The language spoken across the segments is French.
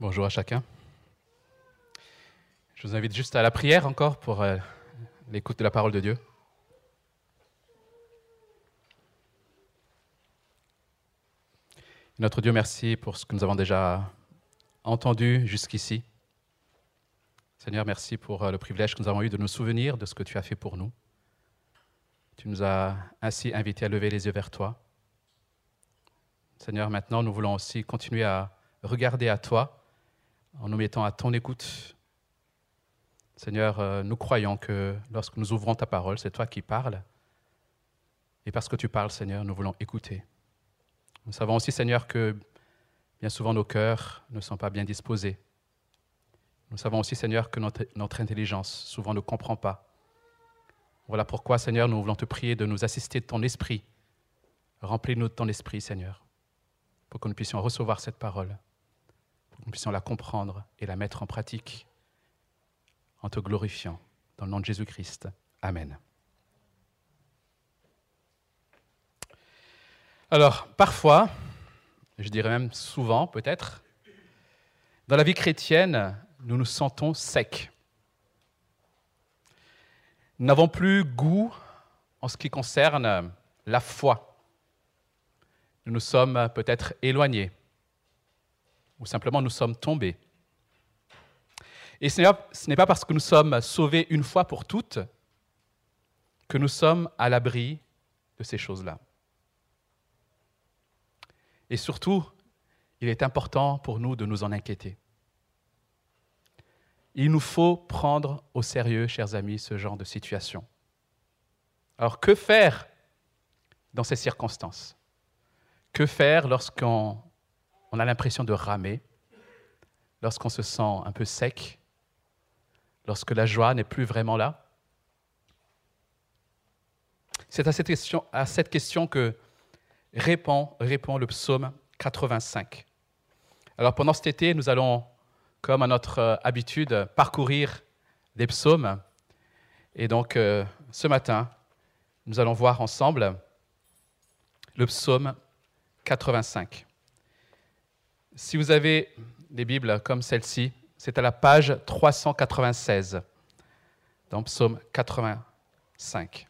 Bonjour à chacun. Je vous invite juste à la prière encore pour euh, l'écoute de la parole de Dieu. Notre Dieu, merci pour ce que nous avons déjà entendu jusqu'ici. Seigneur, merci pour euh, le privilège que nous avons eu de nous souvenir de ce que tu as fait pour nous. Tu nous as ainsi invités à lever les yeux vers toi. Seigneur, maintenant, nous voulons aussi continuer à regarder à toi en nous mettant à ton écoute. Seigneur, euh, nous croyons que lorsque nous ouvrons ta parole, c'est toi qui parles. Et parce que tu parles, Seigneur, nous voulons écouter. Nous savons aussi, Seigneur, que bien souvent nos cœurs ne sont pas bien disposés. Nous savons aussi, Seigneur, que notre, notre intelligence souvent ne comprend pas. Voilà pourquoi, Seigneur, nous voulons te prier de nous assister de ton esprit. Remplis-nous de ton esprit, Seigneur, pour que nous puissions recevoir cette parole nous puissions la comprendre et la mettre en pratique en te glorifiant. Dans le nom de Jésus-Christ. Amen. Alors, parfois, je dirais même souvent peut-être, dans la vie chrétienne, nous nous sentons secs. Nous n'avons plus goût en ce qui concerne la foi. Nous nous sommes peut-être éloignés ou simplement nous sommes tombés. Et ce n'est pas parce que nous sommes sauvés une fois pour toutes que nous sommes à l'abri de ces choses-là. Et surtout, il est important pour nous de nous en inquiéter. Il nous faut prendre au sérieux, chers amis, ce genre de situation. Alors que faire dans ces circonstances? Que faire lorsqu'on on a l'impression de ramer, lorsqu'on se sent un peu sec, lorsque la joie n'est plus vraiment là C'est à cette question, à cette question que répond, répond le psaume 85. Alors pendant cet été, nous allons, comme à notre euh, habitude, parcourir des psaumes. Et donc euh, ce matin, nous allons voir ensemble le psaume 85. Si vous avez des Bibles comme celle-ci, c'est à la page 396 dans Psaume 85.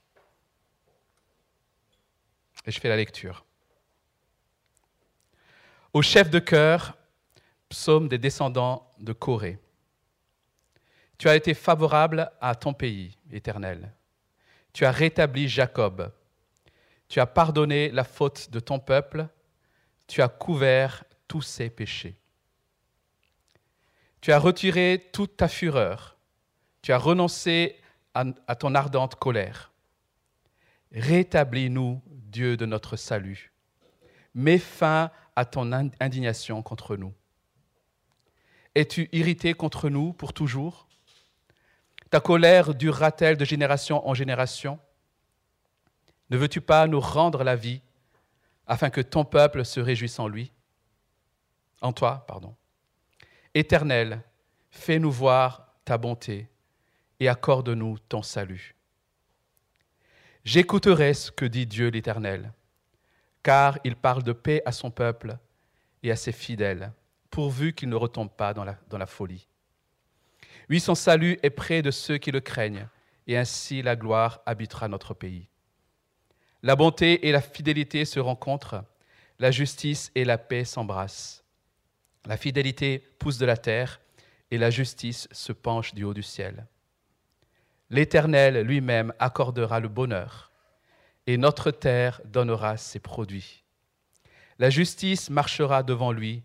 Et je fais la lecture. Au chef de cœur, psaume des descendants de Corée. Tu as été favorable à ton pays, éternel. Tu as rétabli Jacob. Tu as pardonné la faute de ton peuple. Tu as couvert tous ses péchés. Tu as retiré toute ta fureur. Tu as renoncé à, ton ardente colère. Rétablis-nous, Dieu de notre salut. Mets fin à ton indignation contre nous. Es-tu irrité contre nous pour toujours? Ta colère durera-t-elle de génération en génération? Ne veux-tu pas nous rendre la vie afin que ton peuple se réjouisse en lui? En toi, pardon. Éternel, fais-nous voir ta bonté et accorde-nous ton salut. J'écouterai ce que dit Dieu l'Éternel, car il parle de paix à son peuple et à ses fidèles, pourvu qu'il ne retombe pas dans la, dans la folie. Oui, son salut est près de ceux qui le craignent, et ainsi la gloire habitera notre pays. La bonté et la fidélité se rencontrent, la justice et la paix s'embrassent. La fidélité pousse de la terre et la justice se penche du haut du ciel. L'Éternel lui-même accordera le bonheur et notre terre donnera ses produits. La justice marchera devant lui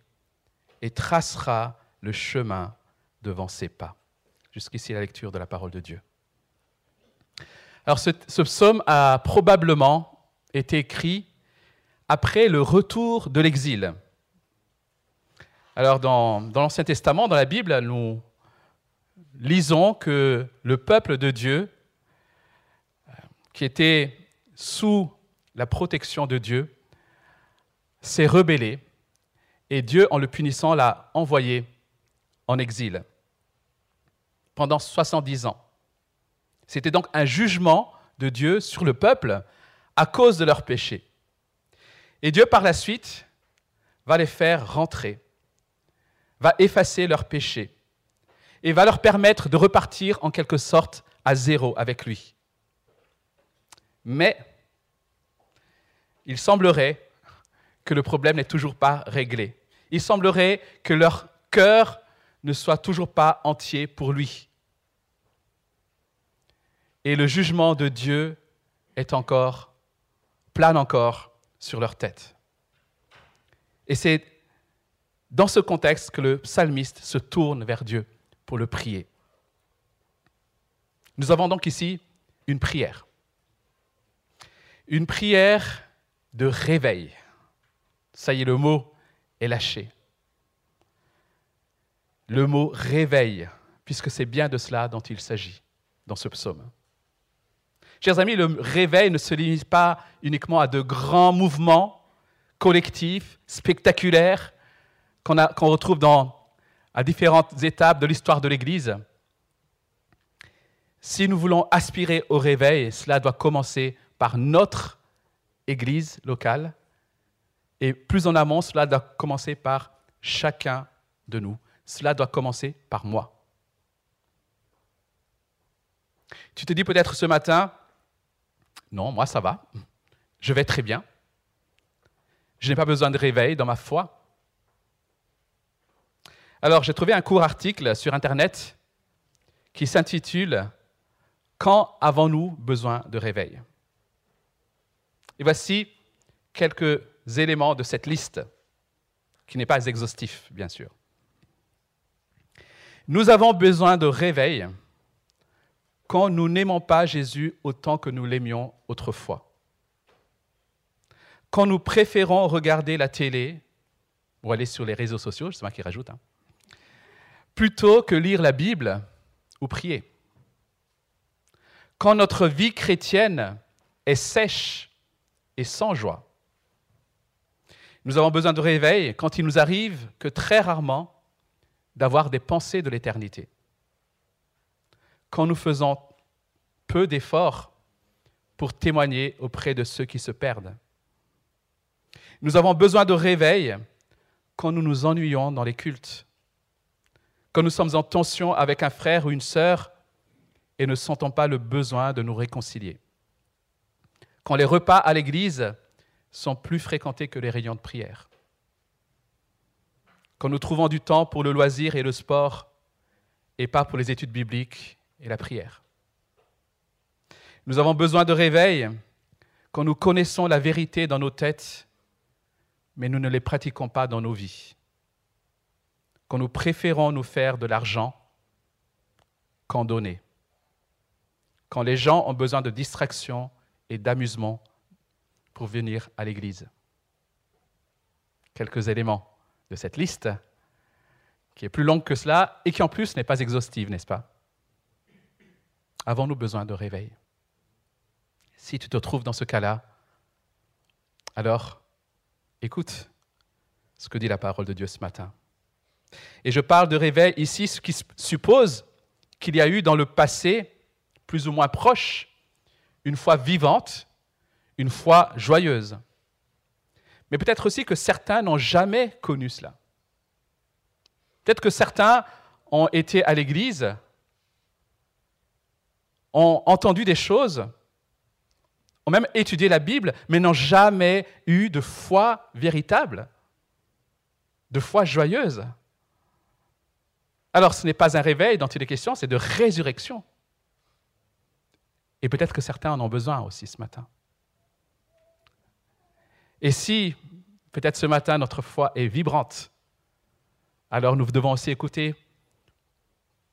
et tracera le chemin devant ses pas. Jusqu'ici la lecture de la parole de Dieu. Alors ce, ce psaume a probablement été écrit après le retour de l'exil. Alors, dans, l'Ancien Testament, dans la Bible, nous lisons que le peuple de Dieu, euh, qui était sous la protection de Dieu, s'est rebellé et Dieu, en le punissant, l'a envoyé en exil pendant 70 ans. C'était donc un jugement de Dieu sur le peuple à cause de leurs péchés. Et Dieu, par la suite, va les faire rentrer va effacer leurs péchés et va leur permettre de repartir en quelque sorte à zéro avec lui. Mais il semblerait que le problème n'est toujours pas réglé. Il semblerait que leur cœur ne soit toujours pas entier pour lui. Et le jugement de Dieu est encore, plane encore sur leur tête. Et c'est dans ce contexte que le psalmiste se tourne vers Dieu pour le prier. Nous avons donc ici une prière. Une prière de réveil. Ça y est, le mot est lâché. Le mot réveil, puisque c'est bien de cela dont il s'agit dans ce psaume. Chers amis, le réveil ne se limite pas uniquement à de grands mouvements collectifs, spectaculaires, qu'on retrouve dans, à différentes étapes de l'histoire de l'Église. Si nous voulons aspirer au réveil, cela doit commencer par notre Église locale, et plus en amont, cela doit commencer par chacun de nous. Cela doit commencer par moi. Tu te dis peut-être ce matin, non, moi ça va, je vais très bien, je n'ai pas besoin de réveil dans ma foi. Alors j'ai trouvé un court article sur Internet qui s'intitule Quand avons-nous besoin de réveil? Et voici quelques éléments de cette liste, qui n'est pas exhaustif, bien sûr. Nous avons besoin de réveil quand nous n'aimons pas Jésus autant que nous l'aimions autrefois. Quand nous préférons regarder la télé ou aller sur les réseaux sociaux, c'est moi qui rajoute, hein, plutôt que lire la Bible ou prier. Quand notre vie chrétienne est sèche et sans joie. Nous avons besoin de réveil quand il nous arrive que très rarement d'avoir des pensées de l'éternité. Quand nous faisons peu d'efforts pour témoigner auprès de ceux qui se perdent. Nous avons besoin de réveil quand nous nous ennuyons dans les cultes, quand nous sommes en tension avec un frère ou une sœur et ne sentons pas le besoin de nous réconcilier, quand les repas à l'église sont plus fréquentés que les rayons de prière. Quand nous trouvons du temps pour le loisir et le sport et pas pour les études bibliques et la prière. Nous avons besoin de réveil quand nous connaissons la vérité dans nos têtes, mais nous ne les pratiquons pas dans nos vies. Quand nous préférons nous faire de l'argent qu'en donner. Quand les gens ont besoin de distraction et d'amusement pour venir à l'Église. Quelques éléments de cette liste, qui est plus longue que cela et qui en plus n'est pas exhaustive, n'est-ce pas? Avons-nous besoin de réveil? Si tu te trouves dans ce cas-là, alors écoute ce que dit la parole de Dieu ce matin. Et je parle de réveil ici, ce qui suppose qu'il y a eu dans le passé, plus ou moins proche, une foi vivante une foi joyeuse. Mais peut-être aussi que certains n'ont jamais connu cela. Peut-être que certains ont été à l'église, ont entendu des choses, ont même étudié la Bible, mais n'ont jamais eu de foi véritable, de foi joyeuse. Alors ce n'est pas un réveil dont il est question, c'est de résurrection. Et peut-être que certains en ont besoin aussi ce matin. Et si, peut-être ce matin, notre foi est vibrante, alors nous devons aussi écouter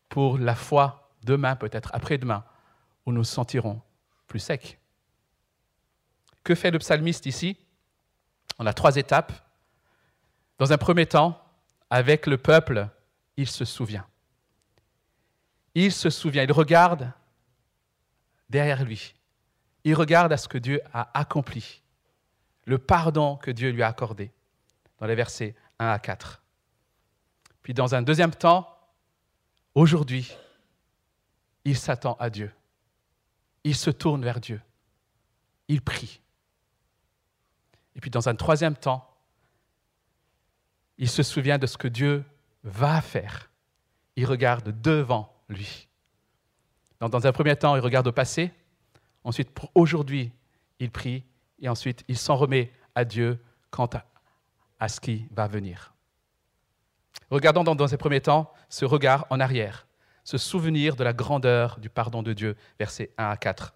pour la foi demain, peut-être après-demain, où nous nous sentirons plus secs. Que fait le psalmiste ici? On a trois étapes. Dans un premier temps, avec le peuple, il se souvient. Il se souvient, il regarde derrière lui. Il regarde à ce que Dieu a accompli le pardon que Dieu lui a accordé dans les versets 1 à 4. Puis dans un deuxième temps, aujourd'hui, il s'attend à Dieu. Il se tourne vers Dieu. Il prie. Et puis dans un troisième temps, il se souvient de ce que Dieu va faire. Il regarde devant lui. Dans un premier temps, il regarde au passé. Ensuite, pour aujourd'hui, il prie. Et ensuite, il s'en remet à Dieu quant à, ce qui va venir. Regardons dans, un premier temps ce regard en arrière, ce souvenir de la grandeur du pardon de Dieu, versets 1 à 4.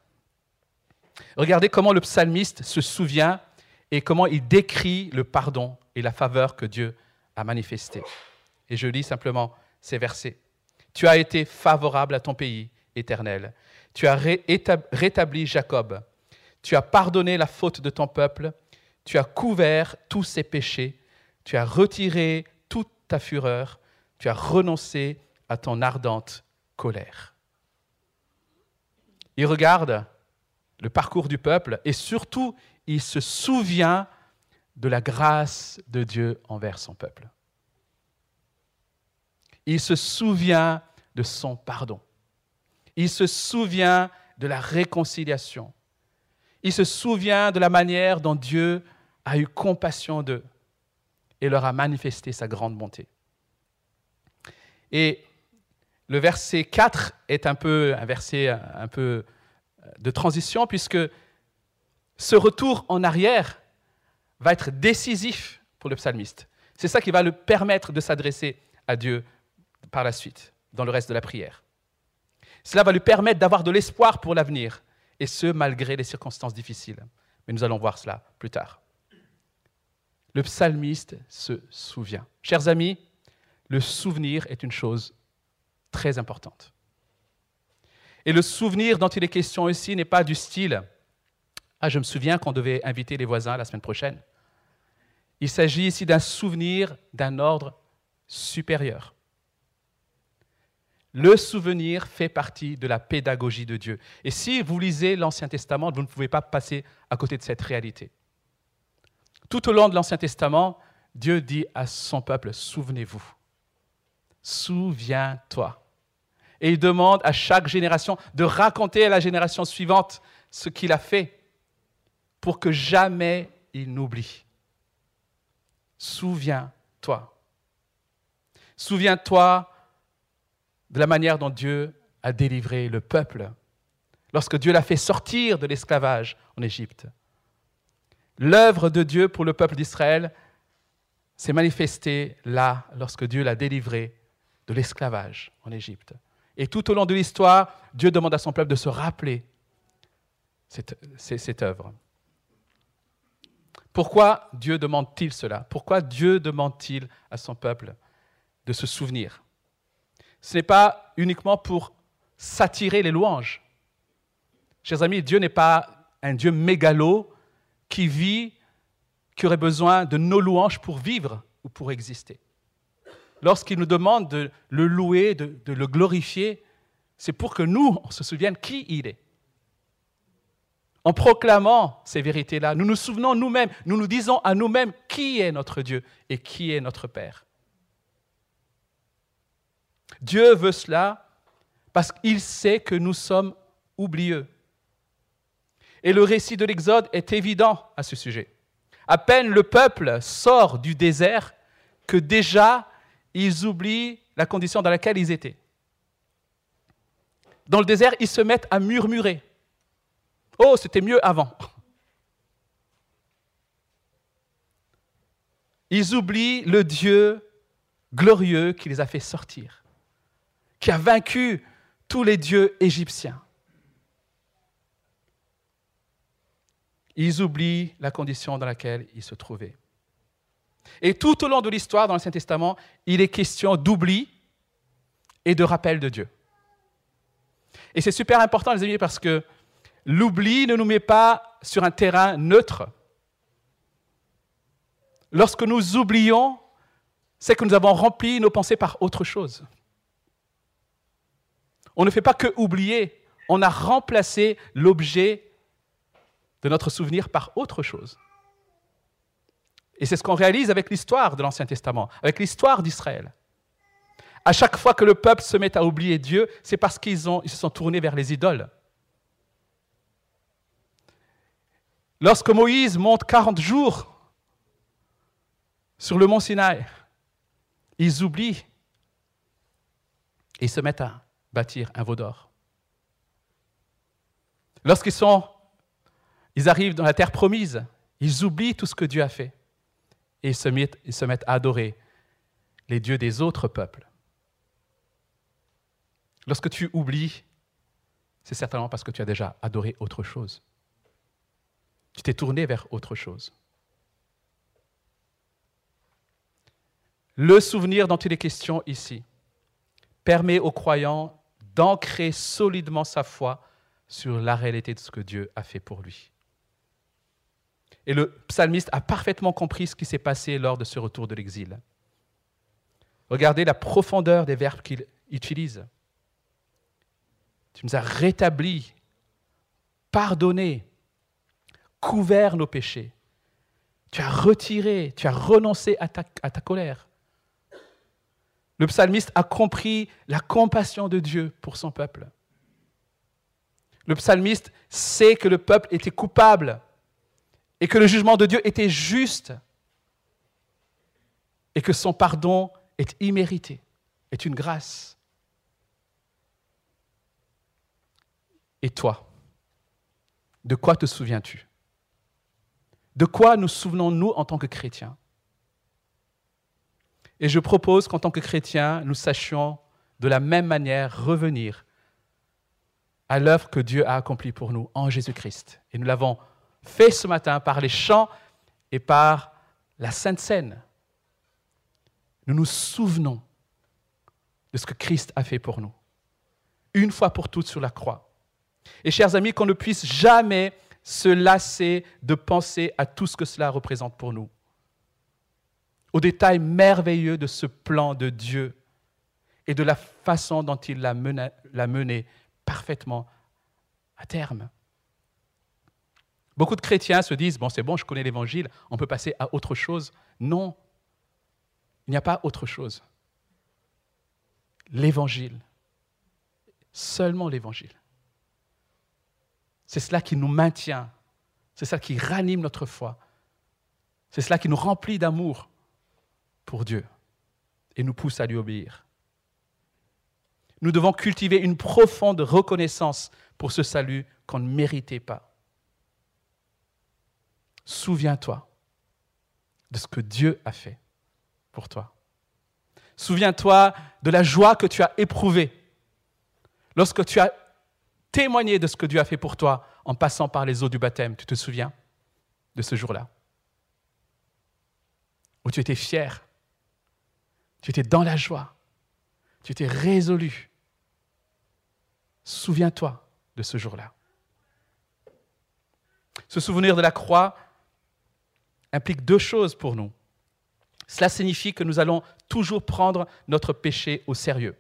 Regardez comment le psalmiste se souvient et comment il décrit le pardon et la faveur que Dieu a manifesté. Et je lis simplement ces versets. Tu as été favorable à ton pays, éternel. Tu as rétabli Jacob. Tu as pardonné la faute de ton peuple. Tu as couvert tous ses péchés. Tu as retiré toute ta fureur. Tu as renoncé à ton ardente colère. Il regarde le parcours du peuple et surtout, il se souvient de la grâce de Dieu envers son peuple. Il se souvient de son pardon. Il se souvient de la réconciliation. Il se souvient de la manière dont Dieu a eu compassion d'eux et leur a manifesté sa grande bonté. Et le verset 4 est un peu un verset un peu de transition puisque ce retour en arrière va être décisif pour le psalmiste. C'est ça qui va le permettre de s'adresser à Dieu par la suite, dans le reste de la prière. Cela va lui permettre d'avoir de l'espoir pour l'avenir, et ce, malgré les circonstances difficiles. Mais nous allons voir cela plus tard. Le psalmiste se souvient. Chers amis, le souvenir est une chose très importante. Et le souvenir dont il est question ici n'est pas du style Ah, je me souviens qu'on devait inviter les voisins la semaine prochaine. Il s'agit ici d'un souvenir d'un ordre supérieur. Le souvenir fait partie de la pédagogie de Dieu. Et si vous lisez l'Ancien Testament, vous ne pouvez pas passer à côté de cette réalité. Tout au long de l'Ancien Testament, Dieu dit à son peuple, souvenez-vous, souviens-toi. Et il demande à chaque génération de raconter à la génération suivante ce qu'il a fait pour que jamais il n'oublie. Souviens-toi. Souviens-toi de la manière dont Dieu a délivré le peuple lorsque Dieu l'a fait sortir de l'esclavage en Égypte. L'œuvre de Dieu pour le peuple d'Israël s'est manifestée là, lorsque Dieu l'a délivré de l'esclavage en Égypte. Et tout au long de l'histoire, Dieu demande à son peuple de se rappeler cette, œuvre. Pourquoi Dieu demande-t-il cela? Pourquoi Dieu demande-t-il à son peuple de se souvenir? Ce n'est pas uniquement pour s'attirer les louanges. Chers amis, Dieu n'est pas un Dieu mégalo qui vit, qui aurait besoin de nos louanges pour vivre ou pour exister. Lorsqu'il nous demande de le louer, de, le glorifier, c'est pour que nous, on se souvienne qui il est. En proclamant ces vérités-là, nous nous souvenons nous-mêmes, nous nous disons à nous-mêmes qui est notre Dieu et qui est notre Père. Dieu veut cela parce qu'il sait que nous sommes oublieux. Et le récit de l'Exode est évident à ce sujet. À peine le peuple sort du désert que déjà ils oublient la condition dans laquelle ils étaient. Dans le désert, ils se mettent à murmurer. Oh, c'était mieux avant. Ils oublient le Dieu glorieux qui les a fait sortir, qui a vaincu tous les dieux égyptiens. Ils oublient la condition dans laquelle ils se trouvaient. Et tout au long de l'histoire dans l'Ancien Testament, il est question d'oubli et de rappel de Dieu. Et c'est super important, les amis, parce que L'oubli ne nous met pas sur un terrain neutre. Lorsque nous oublions, c'est que nous avons rempli nos pensées par autre chose. On ne fait pas que oublier, on a remplacé l'objet de notre souvenir par autre chose. Et c'est ce qu'on réalise avec l'histoire de l'Ancien Testament, avec l'histoire d'Israël. À chaque fois que le peuple se met à oublier Dieu, c'est parce qu'ils se sont tournés vers les idoles. Lorsque Moïse monte 40 jours sur le mont Sinaï, ils oublient Et ils se mettent à bâtir un veau d'or. Lorsqu'ils sont, ils arrivent dans la terre promise, ils oublient tout ce que Dieu a fait. Et se mettent, se mettent à adorer les dieux des autres peuples. Lorsque tu oublies, c'est certainement parce que tu as déjà adoré autre chose. Tu t'es tourné vers autre chose. Le souvenir dont il est question ici permet aux croyants d'ancrer solidement sa foi sur la réalité de ce que Dieu a fait pour lui. Et le psalmiste a parfaitement compris ce qui s'est passé lors de ce retour de l'exil. Regardez la profondeur des verbes qu'il utilise. Tu nous as rétablis, pardonné, couvert nos péchés. Tu as retiré, tu as renoncé à ta, à ta colère. Le psalmiste a compris la compassion de Dieu pour son peuple. Le psalmiste sait que le peuple était coupable et que le jugement de Dieu était juste et que son pardon est immérité, est une grâce. Et toi, de quoi te souviens-tu? De quoi nous souvenons-nous en tant que chrétiens? Et je propose qu'en tant que chrétiens, nous sachions de la même manière revenir à l'œuvre que Dieu a accomplie pour nous en Jésus-Christ. Et nous l'avons fait ce matin par les chants et par la Sainte Seine. Nous nous souvenons de ce que Christ a fait pour nous, une fois pour toutes sur la croix. Et chers amis, qu'on ne puisse jamais se lasser de penser à tout ce que cela représente pour nous, aux détails merveilleux de ce plan de Dieu et de la façon dont il l'a mené, mené parfaitement à terme. Beaucoup de chrétiens se disent, bon c'est bon, je connais l'évangile, on peut passer à autre chose. Non, il n'y a pas autre chose. L'évangile, seulement l'évangile. C'est cela qui nous maintient. C'est cela qui ranime notre foi. C'est cela qui nous remplit d'amour pour Dieu et nous pousse à lui obéir. Nous devons cultiver une profonde reconnaissance pour ce salut qu'on ne méritait pas. Souviens-toi de ce que Dieu a fait pour toi. Souviens-toi de la joie que tu as éprouvée lorsque tu as témoigner de ce que Dieu a fait pour toi en passant par les eaux du baptême. Tu te souviens de ce jour-là? Où tu étais fier, tu étais dans la joie, tu étais résolu. Souviens-toi de ce jour-là. Ce souvenir de la croix implique deux choses pour nous. Cela signifie que nous allons toujours prendre notre péché au sérieux.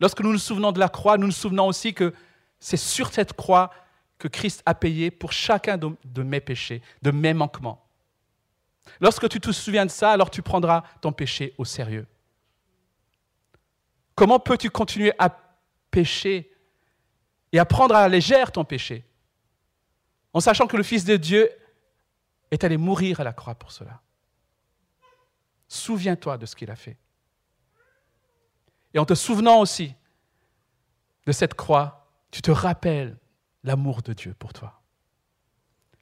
Lorsque nous nous souvenons de la croix, nous nous souvenons aussi que c'est sur cette croix que Christ a payé pour chacun de, mes péchés, de mes manquements. Lorsque tu te souviens de ça, alors tu prendras ton péché au sérieux. Comment peux-tu continuer à pécher et à prendre à la légère ton péché en sachant que le Fils de Dieu est allé mourir à la croix pour cela? Souviens-toi de ce qu'il a fait. Et en te souvenant aussi de cette croix, tu te rappelles l'amour de Dieu pour toi.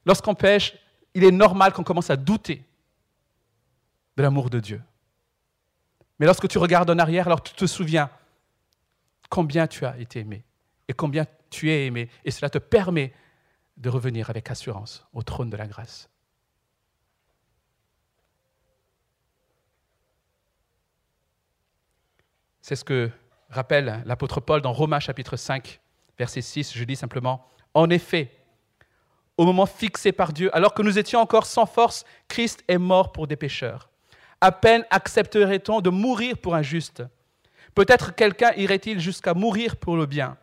Lorsqu'on pêche, il est normal qu'on commence à douter de l'amour de Dieu. Mais lorsque tu regardes en arrière, alors tu te souviens combien tu as été aimé et combien tu es aimé. Et cela te permet de revenir avec assurance au trône de la grâce. C'est ce que rappelle l'apôtre Paul dans Romains chapitre 5, verset 6. Je dis simplement, en effet, au moment fixé par Dieu, alors que nous étions encore sans force, Christ est mort pour des pécheurs. À peine accepterait-on de mourir pour un juste? Peut-être quelqu'un irait-il jusqu'à mourir pour le bien.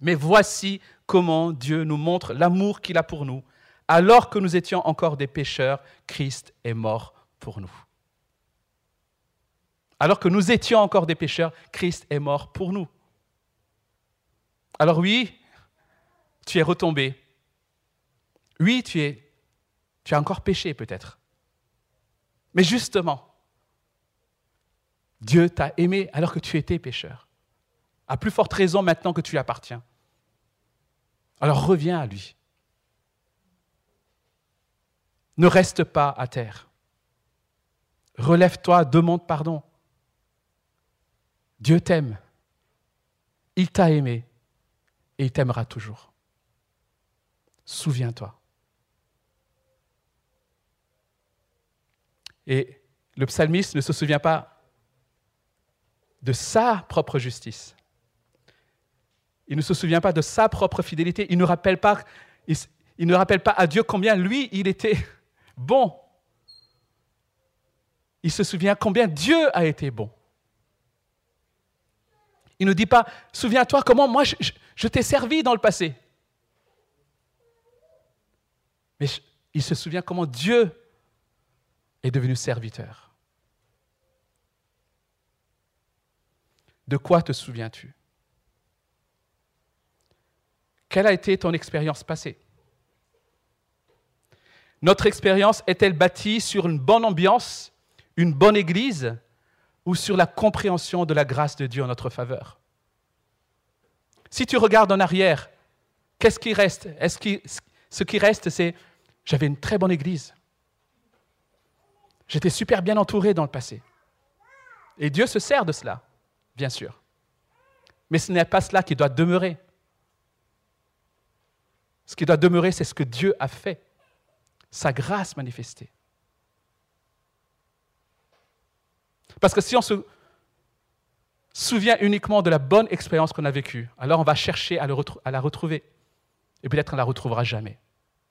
Mais voici comment Dieu nous montre l'amour qu'il a pour nous. Alors que nous étions encore des pécheurs, Christ est mort pour nous. Alors que nous étions encore des pécheurs, Christ est mort pour nous. Alors oui, tu es retombé. Oui, tu, es, tu as encore péché peut-être. Mais justement, Dieu t'a aimé alors que tu étais pécheur. À plus forte raison maintenant que tu lui appartiens. Alors reviens à lui. Ne reste pas à terre. Relève-toi, demande pardon. Dieu t'aime. Il t'a aimé et il t'aimera toujours. Souviens-toi. Et le psalmiste ne se souvient pas de sa propre justice. Il ne se souvient pas de sa propre fidélité. Il ne rappelle pas, rappelle pas à Dieu combien lui, il était bon. Il se souvient combien Dieu a été bon. Il ne dit pas, souviens-toi comment moi je, t'ai servi dans le passé. Mais il se souvient comment Dieu est devenu serviteur. De quoi te souviens-tu? Quelle a été ton expérience passée? Notre expérience est-elle bâtie sur une bonne ambiance, une bonne église ou sur la compréhension de la grâce de Dieu en notre faveur? Si tu regardes en arrière, qu'est-ce qui reste? Est-ce ce qui reste, c'est j'avais une très bonne église. J'étais super bien entouré dans le passé. Et Dieu se sert de cela, bien sûr. Mais ce n'est pas cela qui doit demeurer. Ce qui doit demeurer, c'est ce que Dieu a fait, sa grâce manifestée. Parce que si on se souvient uniquement de la bonne expérience qu'on a vécue, alors on va chercher à, la retrouver. Et peut-être on ne la retrouvera jamais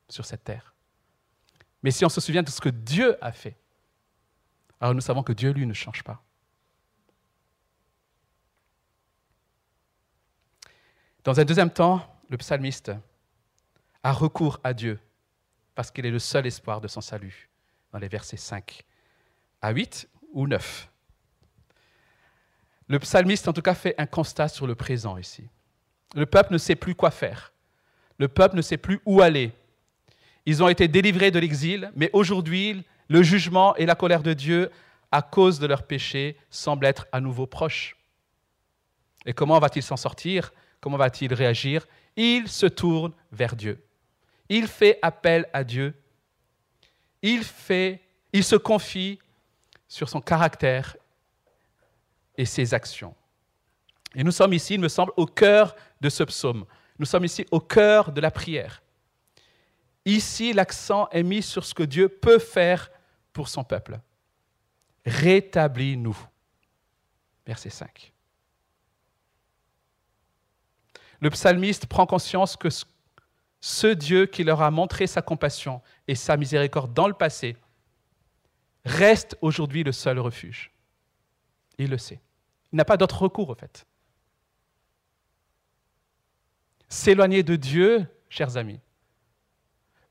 sur cette terre. Mais si on se souvient de ce que Dieu a fait, alors nous savons que Dieu, lui, ne change pas. Dans un deuxième temps, le psalmiste a recours à Dieu parce qu'il est le seul espoir de son salut, dans les versets 5 à 8 ou 9. Le psalmiste, en tout cas, fait un constat sur le présent ici. Le peuple ne sait plus quoi faire. Le peuple ne sait plus où aller. Ils ont été délivrés de l'exil, mais aujourd'hui, le jugement et la colère de Dieu à cause de leurs péchés semblent être à nouveau proches. Et comment va-t-il s'en sortir? Comment va-t-il réagir? Il se tourne vers Dieu. Il fait appel à Dieu. Il, fait, il se confie sur son caractère et ses actions. Et nous sommes ici, il me semble, au cœur de ce psaume. Nous sommes ici au cœur de la prière. Ici, l'accent est mis sur ce que Dieu peut faire pour son peuple. Rétablis-nous. Verset 5. Le psalmiste prend conscience que ce Dieu qui leur a montré sa compassion et sa miséricorde dans le passé reste aujourd'hui le seul refuge. Il le sait. Il n'a pas d'autre recours, en fait. S'éloigner de Dieu, chers amis,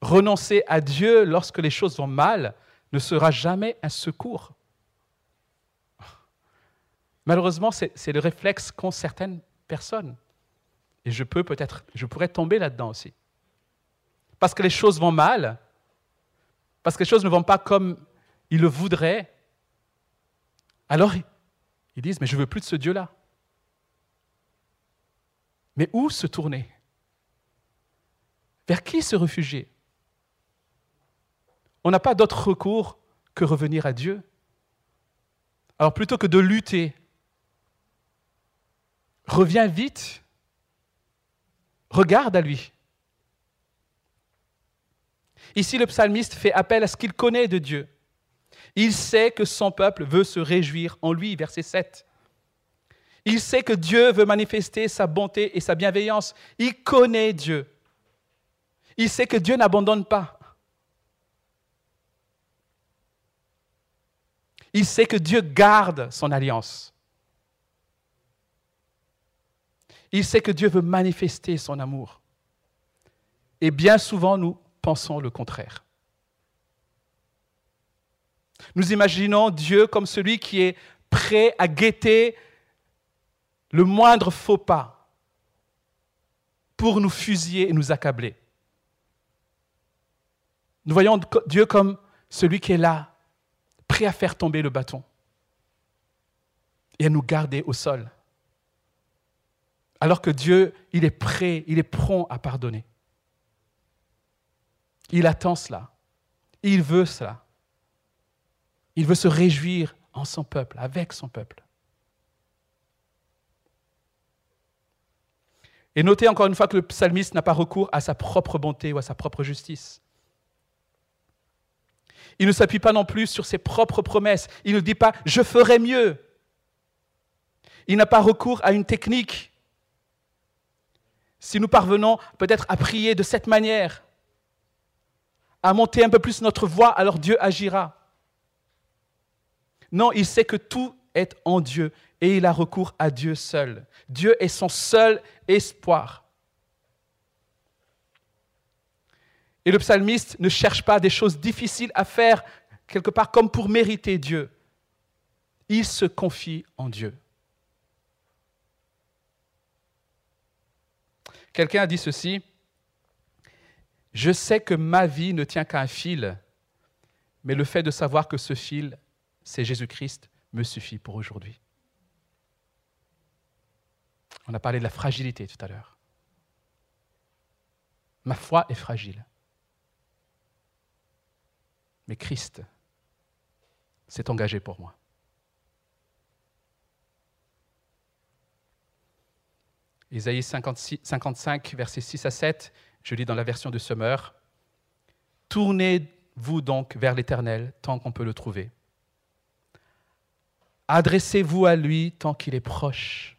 renoncer à Dieu lorsque les choses vont mal, ne sera jamais un secours. Malheureusement, c'est le réflexe qu'ont certaines personnes. Et je peux peut-être, je pourrais tomber là-dedans aussi. Parce que les choses vont mal, parce que les choses ne vont pas comme ils le voudraient, alors ils disent, mais je ne veux plus de ce Dieu-là. Mais où se tourner? Vers qui se réfugier? On n'a pas d'autre recours que revenir à Dieu. Alors plutôt que de lutter, reviens vite, regarde à lui. Ici, le psalmiste fait appel à ce qu'il connaît de Dieu. Il sait que son peuple veut se réjouir en lui, verset 7. Il sait que Dieu veut manifester sa bonté et sa bienveillance. Il connaît Dieu. Il sait que Dieu n'abandonne pas. Il sait que Dieu garde son alliance. Il sait que Dieu veut manifester son amour. Et bien souvent, nous pensons le contraire. Nous imaginons Dieu comme celui qui est prêt à guetter le moindre faux pas pour nous fusiller et nous accabler. Nous voyons Dieu comme celui qui est là, prêt à faire tomber le bâton. et à nous garder au sol. Alors que Dieu, il est prêt, il est prompt à pardonner. Il attend cela. Il veut cela. Il veut se réjouir en son peuple, avec son peuple. Et notez encore une fois que le psalmiste n'a pas recours à sa propre bonté ou à sa propre justice. Il ne s'appuie pas non plus sur ses propres promesses. Il ne dit pas ⁇ je ferai mieux ⁇ Il n'a pas recours à une technique. Si nous parvenons peut-être à prier de cette manière, à monter un peu plus notre voix, alors Dieu agira. Non, il sait que tout est en Dieu et il a recours à Dieu seul. Dieu est son seul espoir. Et le psalmiste ne cherche pas des choses difficiles à faire, quelque part comme pour mériter Dieu. Il se confie en Dieu. Quelqu'un a dit ceci, Je sais que ma vie ne tient qu'à un fil, mais le fait de savoir que ce fil, c'est Jésus-Christ, me suffit pour aujourd'hui. On a parlé de la fragilité tout à l'heure. Ma foi est fragile. Mais Christ s'est engagé pour moi. Isaïe 55, versets 6 à 7, je lis dans la version de Summer. Tournez-vous donc vers l'Éternel tant qu'on peut le trouver. Adressez-vous à lui tant qu'il est proche.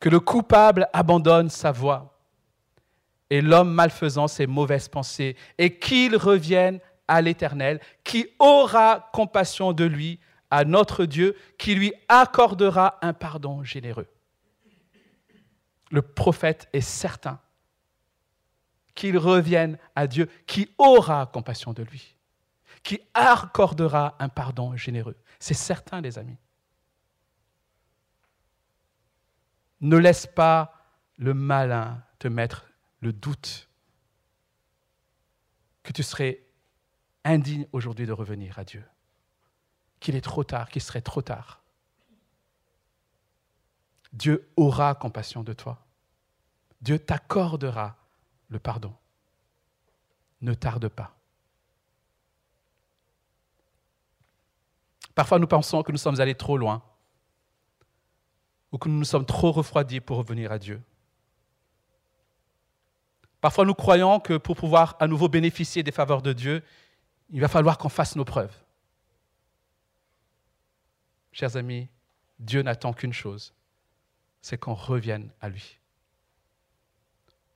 Que le coupable abandonne sa voie et l'homme malfaisant ses mauvaises pensées et qu'il revienne à l'Éternel, qui aura compassion de lui, à notre Dieu, qui lui accordera un pardon généreux. Le prophète est certain qu'il revienne à Dieu, qui aura compassion de lui, qui accordera un pardon généreux. C'est certain, les amis. Ne laisse pas le malin te mettre le doute que tu serais indigne aujourd'hui de revenir à Dieu, qu'il est trop tard, qu'il serait trop tard. Dieu aura compassion de toi. Dieu t'accordera le pardon. Ne tarde pas. Parfois, nous pensons que nous sommes allés trop loin ou que nous nous sommes trop refroidis pour revenir à Dieu. Parfois, nous croyons que pour pouvoir à nouveau bénéficier des faveurs de Dieu, il va falloir qu'on fasse nos preuves. Chers amis, Dieu n'attend qu'une chose, c'est qu'on revienne à lui,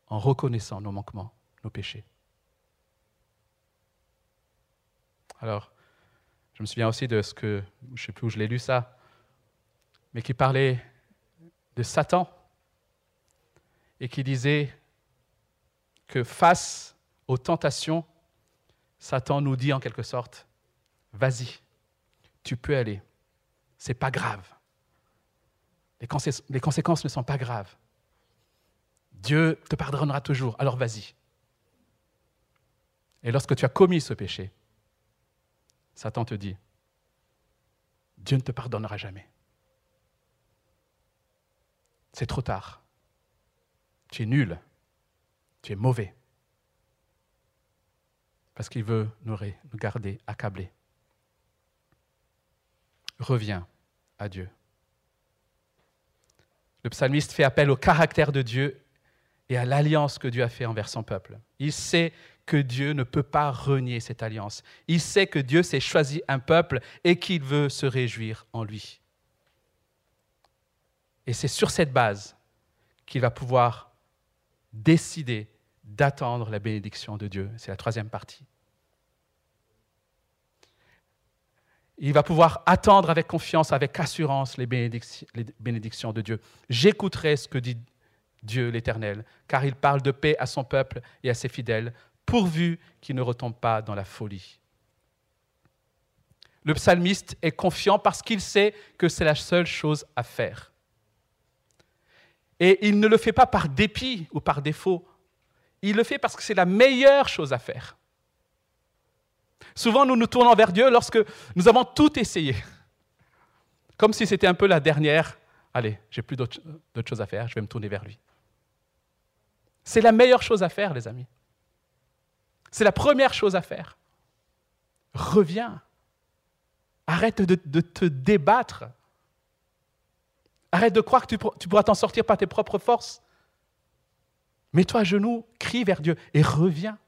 en reconnaissant nos manquements, nos péchés. Alors, je me souviens aussi de ce que, je ne sais plus où je l'ai lu ça, mais qui parlait de Satan et qui disait que face aux tentations, Satan nous dit en quelque sorte, vas-y, tu peux aller, c'est pas grave. Les, les conséquences ne sont pas graves. Dieu te pardonnera toujours, alors vas-y. Et lorsque tu as commis ce péché, Satan te dit, Dieu ne te pardonnera jamais. C'est trop tard. Tu es nul. Tu es mauvais parce qu'il veut nous garder accablés. Reviens à Dieu. Le psalmiste fait appel au caractère de Dieu et à l'alliance que Dieu a fait envers son peuple. Il sait que Dieu ne peut pas renier cette alliance. Il sait que Dieu s'est choisi un peuple et qu'il veut se réjouir en lui. Et c'est sur cette base qu'il va pouvoir décider d'attendre la bénédiction de Dieu. C'est la troisième partie. Il va pouvoir attendre avec confiance, avec assurance les, bénédictions de Dieu. J'écouterai ce que dit Dieu l'Éternel, car il parle de paix à son peuple et à ses fidèles, pourvu qu'il ne retombe pas dans la folie. Le psalmiste est confiant parce qu'il sait que c'est la seule chose à faire. Et il ne le fait pas par dépit ou par défaut. Il le fait parce que c'est la meilleure chose à faire. Souvent, nous nous tournons vers Dieu lorsque nous avons tout essayé. Comme si c'était un peu la dernière. Allez, j'ai plus d'autres choses à faire, je vais me tourner vers lui. C'est la meilleure chose à faire, les amis. C'est la première chose à faire. Reviens. Arrête de, te débattre. Arrête de croire que tu, tu pourras t'en sortir par tes propres forces. Mets-toi à genoux, crie vers Dieu et reviens.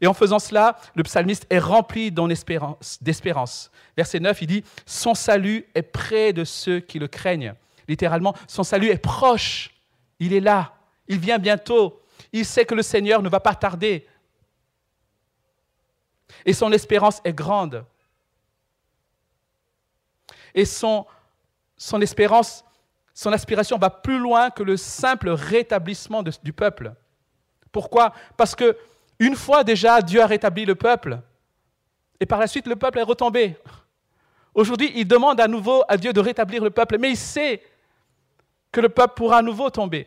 Et en faisant cela, le psalmiste est rempli d'espérance. Verset 9, il dit, Son salut est près de ceux qui le craignent. Littéralement, son salut est proche. Il est là. Il vient bientôt. Il sait que le Seigneur ne va pas tarder. Et son espérance est grande. Et son, son espérance, son aspiration va plus loin que le simple rétablissement du peuple. Pourquoi? Parce que une fois déjà, Dieu a rétabli le peuple. Et par la suite, le peuple est retombé. Aujourd'hui, il demande à nouveau à Dieu de rétablir le peuple, mais il sait que le peuple pourra à nouveau tomber.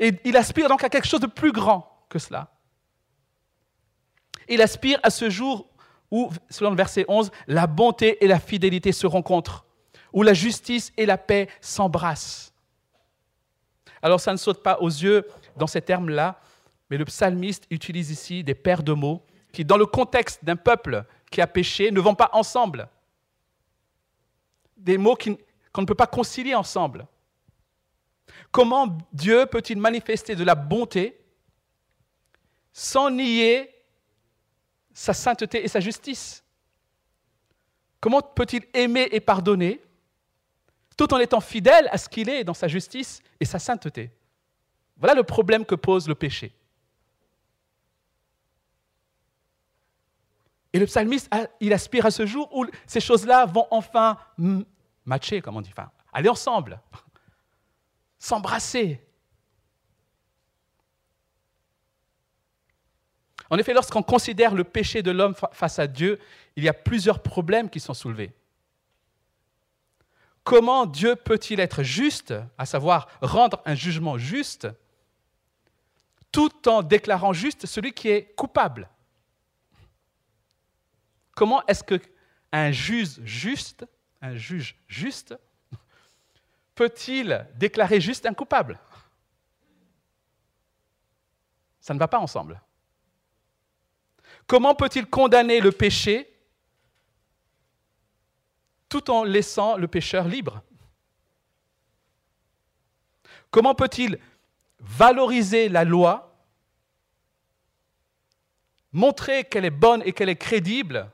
Et il aspire donc à quelque chose de plus grand que cela. Il aspire à ce jour où, selon le verset 11, la bonté et la fidélité se rencontrent, où la justice et la paix s'embrassent. Alors ça ne saute pas aux yeux dans ces termes-là, mais le psalmiste utilise ici des paires de mots qui, dans le contexte d'un peuple qui a péché, ne vont pas ensemble. Des mots qu'on ne peut pas concilier ensemble. Comment Dieu peut-il manifester de la bonté sans nier sa sainteté et sa justice? Comment peut-il aimer et pardonner tout en étant fidèle à ce qu'il est dans sa justice et sa sainteté Voilà le problème que pose le péché. Et le psalmiste, il aspire à ce jour où ces choses-là vont enfin matcher, comme on dit, aller ensemble, s'embrasser. En effet, lorsqu'on considère le péché de l'homme face à Dieu, il y a plusieurs problèmes qui sont soulevés. Comment Dieu peut-il être juste, à savoir rendre un jugement juste, tout en déclarant juste celui qui est coupable? Comment est-ce qu'un juge juste, un juge juste, peut-il déclarer juste un coupable? Ça ne va pas ensemble. Comment peut-il condamner le péché tout en laissant le pécheur libre Comment peut-il valoriser la loi, montrer qu'elle est bonne et qu'elle est crédible,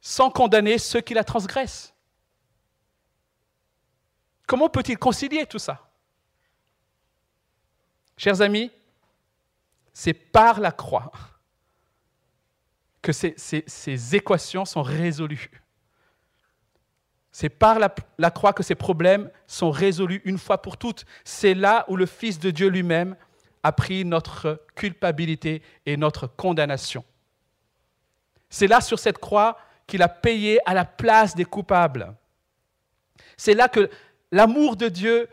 sans condamner ceux qui la transgressent? Comment peut-il concilier tout ça? Chers amis, c'est par la croix que ces, équations sont résolues. C'est par la, croix que ces problèmes sont résolus une fois pour toutes. C'est là où le Fils de Dieu lui-même a pris notre culpabilité et notre condamnation. C'est là sur cette croix qu'il a payé à la place des coupables. C'est là que l'amour de Dieu,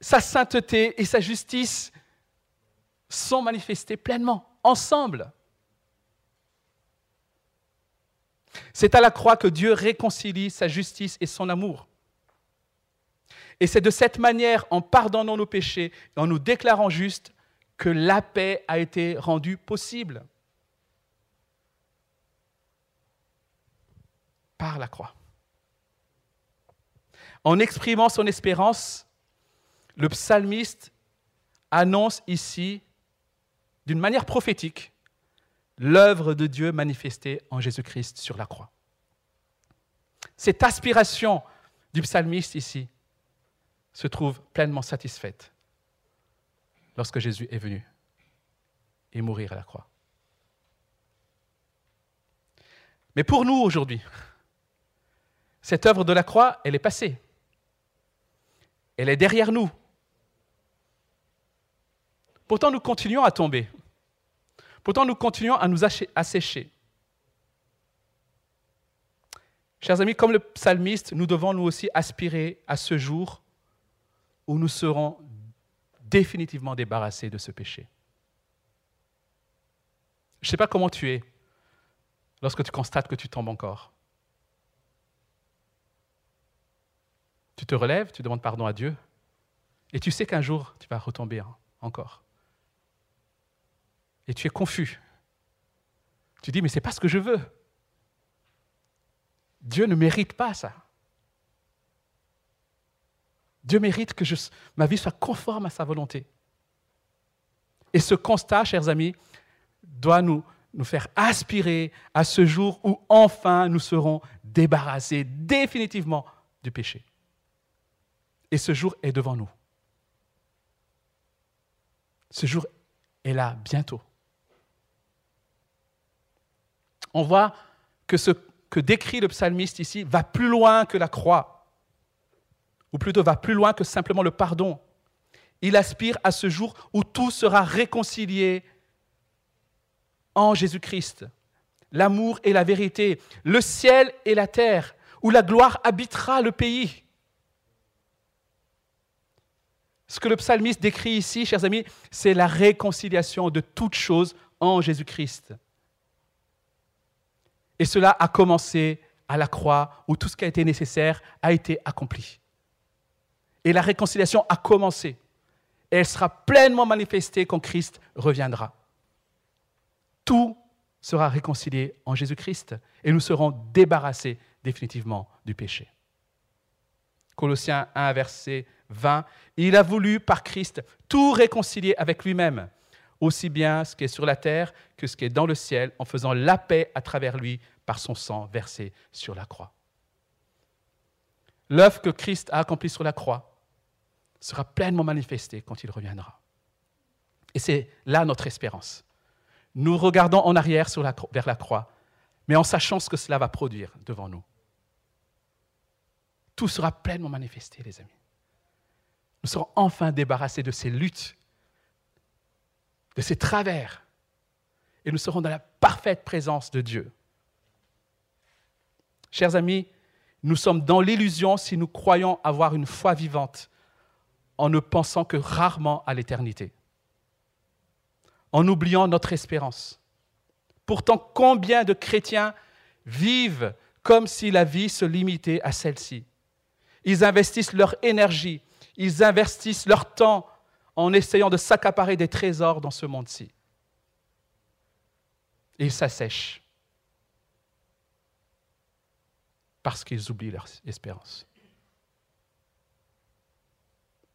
sa sainteté et sa justice sont manifestés pleinement, ensemble. C'est à la croix que Dieu réconcilie sa justice et son amour. Et c'est de cette manière, en pardonnant nos péchés et en nous déclarant justes, que la paix a été rendue possible. par la croix. En exprimant son espérance, le psalmiste annonce ici, d'une manière prophétique, l'œuvre de Dieu manifestée en Jésus-Christ sur la croix. Cette aspiration du psalmiste ici se trouve pleinement satisfaite lorsque Jésus est venu et mourir à la croix. Mais pour nous aujourd'hui, cette œuvre de la croix, elle est passée. Elle est derrière nous. Pourtant, nous continuons à tomber. Pourtant, nous continuons à nous assécher. Chers amis, comme le psalmiste, nous devons nous aussi aspirer à ce jour où nous serons définitivement débarrassés de ce péché. Je ne sais pas comment tu es, lorsque tu constates que tu tombes encore Tu te relèves, tu demandes pardon à Dieu, et tu sais qu'un jour, tu vas retomber encore. Et tu es confus. Tu dis, mais ce n'est pas ce que je veux. Dieu ne mérite pas ça. Dieu mérite que ma vie soit conforme à sa volonté. Et ce constat, chers amis, doit nous, nous faire aspirer à ce jour où enfin nous serons débarrassés définitivement du péché. Et ce jour est devant nous. Ce jour est là bientôt. On voit que ce que décrit le psalmiste ici va plus loin que la croix, ou plutôt va plus loin que simplement le pardon. Il aspire à ce jour où tout sera réconcilié en Jésus-Christ. L'amour et la vérité, le ciel et la terre, où la gloire habitera le pays. Ce que le psalmiste décrit ici, chers amis, c'est la réconciliation de toutes choses en Jésus-Christ. Et cela a commencé à la croix où tout ce qui a été nécessaire a été accompli. Et la réconciliation a commencé. Et elle sera pleinement manifestée quand Christ reviendra. Tout sera réconcilié en Jésus-Christ et nous serons débarrassés définitivement du péché. Colossiens 1, verset 20, il a voulu par Christ tout réconcilier avec lui-même, aussi bien ce qui est sur la terre que ce qui est dans le ciel, en faisant la paix à travers lui par son sang versé sur la croix. L'œuvre que Christ a accomplie sur la croix sera pleinement manifestée quand il reviendra. Et c'est là notre espérance. Nous regardons en arrière vers la croix, mais en sachant ce que cela va produire devant nous. Tout sera pleinement manifesté, les amis. Nous serons enfin débarrassés de ces luttes, de ces travers, et nous serons dans la parfaite présence de Dieu. Chers amis, nous sommes dans l'illusion si nous croyons avoir une foi vivante en ne pensant que rarement à l'éternité, en oubliant notre espérance. Pourtant, combien de chrétiens vivent comme si la vie se limitait à celle-ci? Ils investissent leur énergie, ils investissent leur temps en essayant de s'accaparer des trésors dans ce monde-ci. Et ils s'assèchent parce qu'ils oublient leur espérance.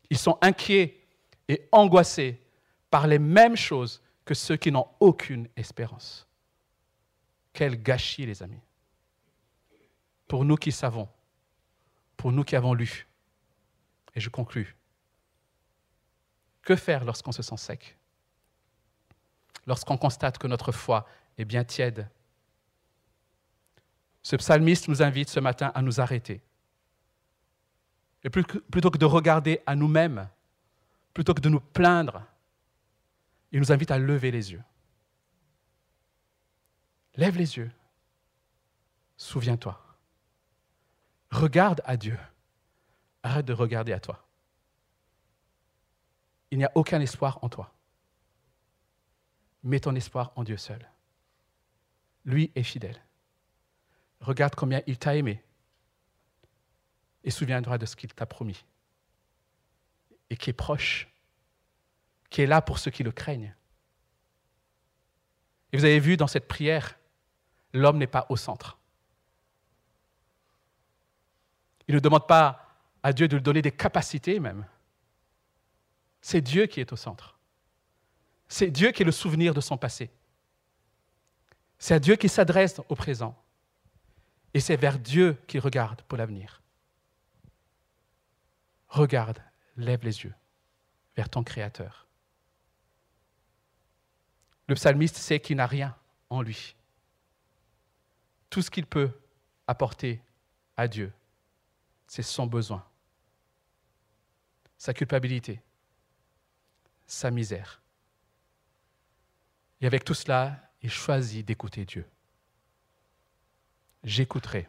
Ils sont inquiets et angoissés par les mêmes choses que ceux qui n'ont aucune espérance. Quel gâchis, les amis. Pour nous qui savons, pour nous qui avons lu. Et je conclus. Que faire lorsqu'on se sent sec? Lorsqu'on constate que notre foi est bien tiède ce psalmiste nous invite ce matin à nous arrêter. Et plutôt que de regarder à nous-mêmes, plutôt que de nous plaindre, il nous invite à lever les yeux. Lève les yeux. Souviens-toi. Regarde à Dieu. Arrête de regarder à toi. Il n'y a aucun espoir en toi. Mets ton espoir en Dieu seul. Lui est fidèle. Regarde combien il t'a aimé et souviens-toi de ce qu'il t'a promis et qui est proche, qui est là pour ceux qui le craignent. Et vous avez vu dans cette prière, l'homme n'est pas au centre. Il ne demande pas à Dieu de lui donner des capacités même. C'est Dieu qui est au centre. C'est Dieu qui est le souvenir de son passé. C'est à Dieu qui s'adresse au présent. Et c'est vers Dieu qu'il regarde pour l'avenir. Regarde, lève les yeux vers ton Créateur. Le psalmiste sait qu'il n'a rien en lui. Tout ce qu'il peut apporter à Dieu, c'est son besoin, sa culpabilité, sa misère. Et avec tout cela, il choisit d'écouter Dieu j'écouterai